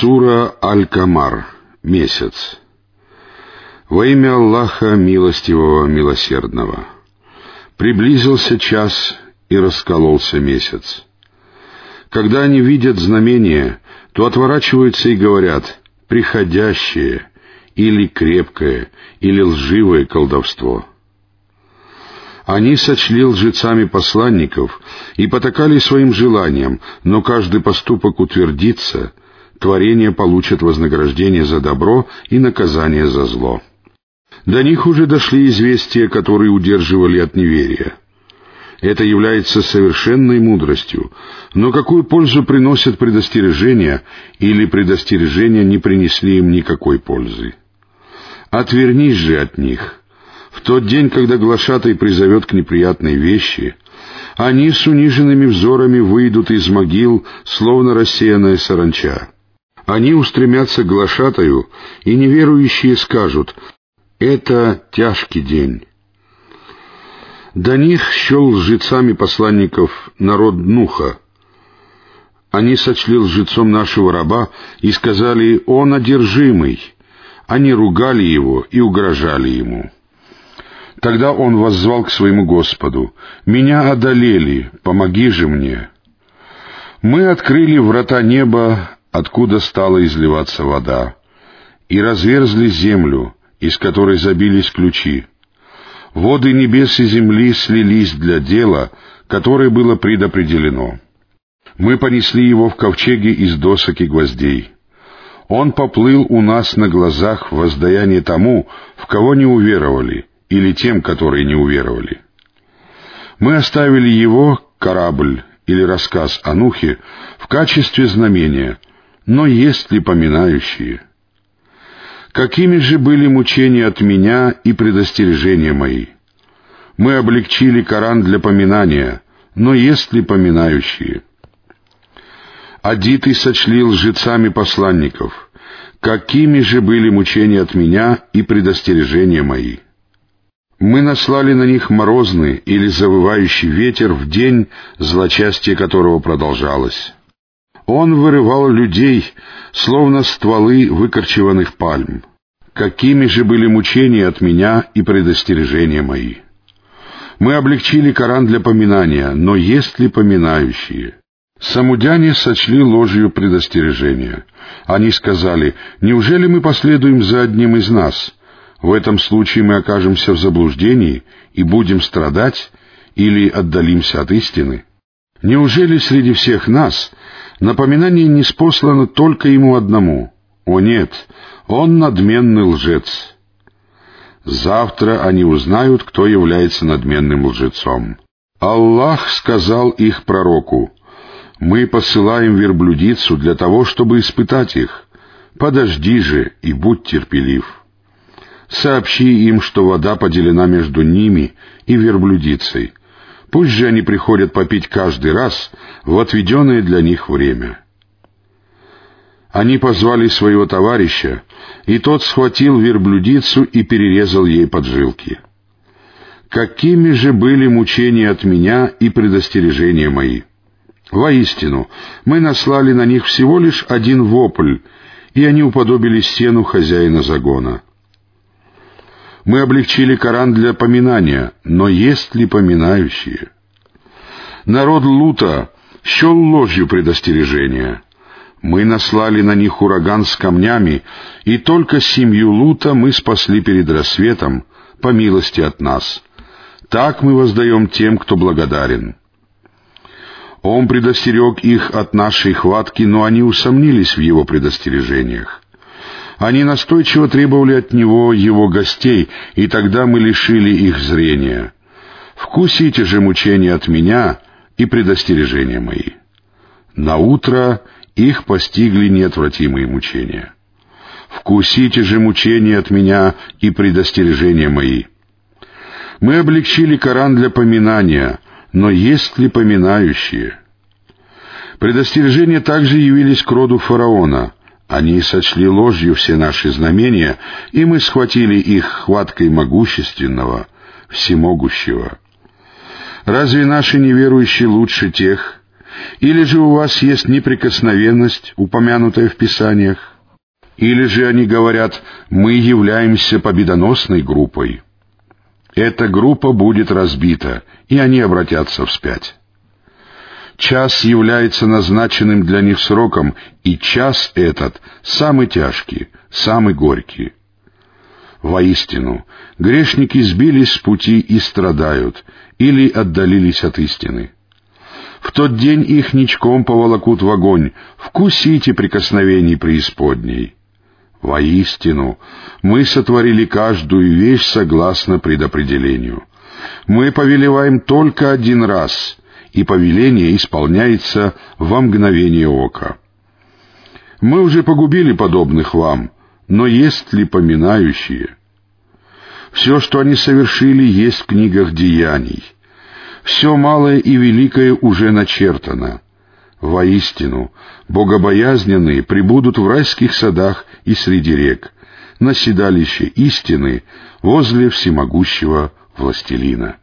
Сура Аль-Камар. Месяц. Во имя Аллаха Милостивого Милосердного. Приблизился час и раскололся месяц. Когда они видят знамение, то отворачиваются и говорят «приходящее» или «крепкое» или «лживое колдовство». Они сочли лжецами посланников и потакали своим желаниям, но каждый поступок утвердится, творение получат вознаграждение за добро и наказание за зло. До них уже дошли известия, которые удерживали от неверия. Это является совершенной мудростью, но какую пользу приносят предостережения, или предостережения не принесли им никакой пользы? Отвернись же от них — в тот день, когда глашатай призовет к неприятной вещи, они с униженными взорами выйдут из могил, словно рассеянная саранча. Они устремятся к глашатаю, и неверующие скажут «Это тяжкий день». До них щел лжецами посланников народ Нуха. Они сочли лжецом нашего раба и сказали «Он одержимый». Они ругали его и угрожали ему. Тогда он воззвал к своему Господу, «Меня одолели, помоги же мне». Мы открыли врата неба, откуда стала изливаться вода, и разверзли землю, из которой забились ключи. Воды небес и земли слились для дела, которое было предопределено. Мы понесли его в ковчеге из досок и гвоздей. Он поплыл у нас на глазах в воздаяние тому, в кого не уверовали, или тем, которые не уверовали. Мы оставили его, корабль или рассказ о Нухе, в качестве знамения, но есть ли поминающие? Какими же были мучения от меня и предостережения мои? Мы облегчили Коран для поминания, но есть ли поминающие? Адиты сочли лжецами посланников. Какими же были мучения от меня и предостережения мои? Мы наслали на них морозный или завывающий ветер в день, злочастие которого продолжалось. Он вырывал людей, словно стволы выкорчеванных пальм. Какими же были мучения от меня и предостережения мои? Мы облегчили Коран для поминания, но есть ли поминающие? Самудяне сочли ложью предостережения. Они сказали, «Неужели мы последуем за одним из нас?» В этом случае мы окажемся в заблуждении и будем страдать или отдалимся от истины. Неужели среди всех нас напоминание не спослано только ему одному? О нет, он надменный лжец. Завтра они узнают, кто является надменным лжецом. Аллах сказал их пророку, «Мы посылаем верблюдицу для того, чтобы испытать их. Подожди же и будь терпелив» сообщи им, что вода поделена между ними и верблюдицей. Пусть же они приходят попить каждый раз в отведенное для них время. Они позвали своего товарища, и тот схватил верблюдицу и перерезал ей поджилки. Какими же были мучения от меня и предостережения мои? Воистину, мы наслали на них всего лишь один вопль, и они уподобили стену хозяина загона — мы облегчили Коран для поминания, но есть ли поминающие? Народ Лута счел ложью предостережения. Мы наслали на них ураган с камнями, и только семью Лута мы спасли перед рассветом, по милости от нас. Так мы воздаем тем, кто благодарен. Он предостерег их от нашей хватки, но они усомнились в его предостережениях. Они настойчиво требовали от него его гостей, и тогда мы лишили их зрения. Вкусите же мучения от меня и предостережения мои. На утро их постигли неотвратимые мучения. Вкусите же мучения от меня и предостережения мои. Мы облегчили Коран для поминания, но есть ли поминающие? Предостережения также явились к роду фараона — они сочли ложью все наши знамения, и мы схватили их хваткой могущественного, всемогущего. Разве наши неверующие лучше тех, Или же у вас есть неприкосновенность, упомянутая в Писаниях? Или же они говорят, мы являемся победоносной группой? Эта группа будет разбита, и они обратятся вспять. Час является назначенным для них сроком, и час этот самый тяжкий, самый горький. Воистину, грешники сбились с пути и страдают, или отдалились от истины. В тот день их ничком поволокут в огонь, вкусите прикосновений преисподней. Воистину, мы сотворили каждую вещь согласно предопределению. Мы повелеваем только один раз, и повеление исполняется во мгновение ока. Мы уже погубили подобных вам, но есть ли поминающие? Все, что они совершили, есть в книгах деяний. Все малое и великое уже начертано. Воистину, богобоязненные прибудут в райских садах и среди рек, на седалище истины возле всемогущего властелина.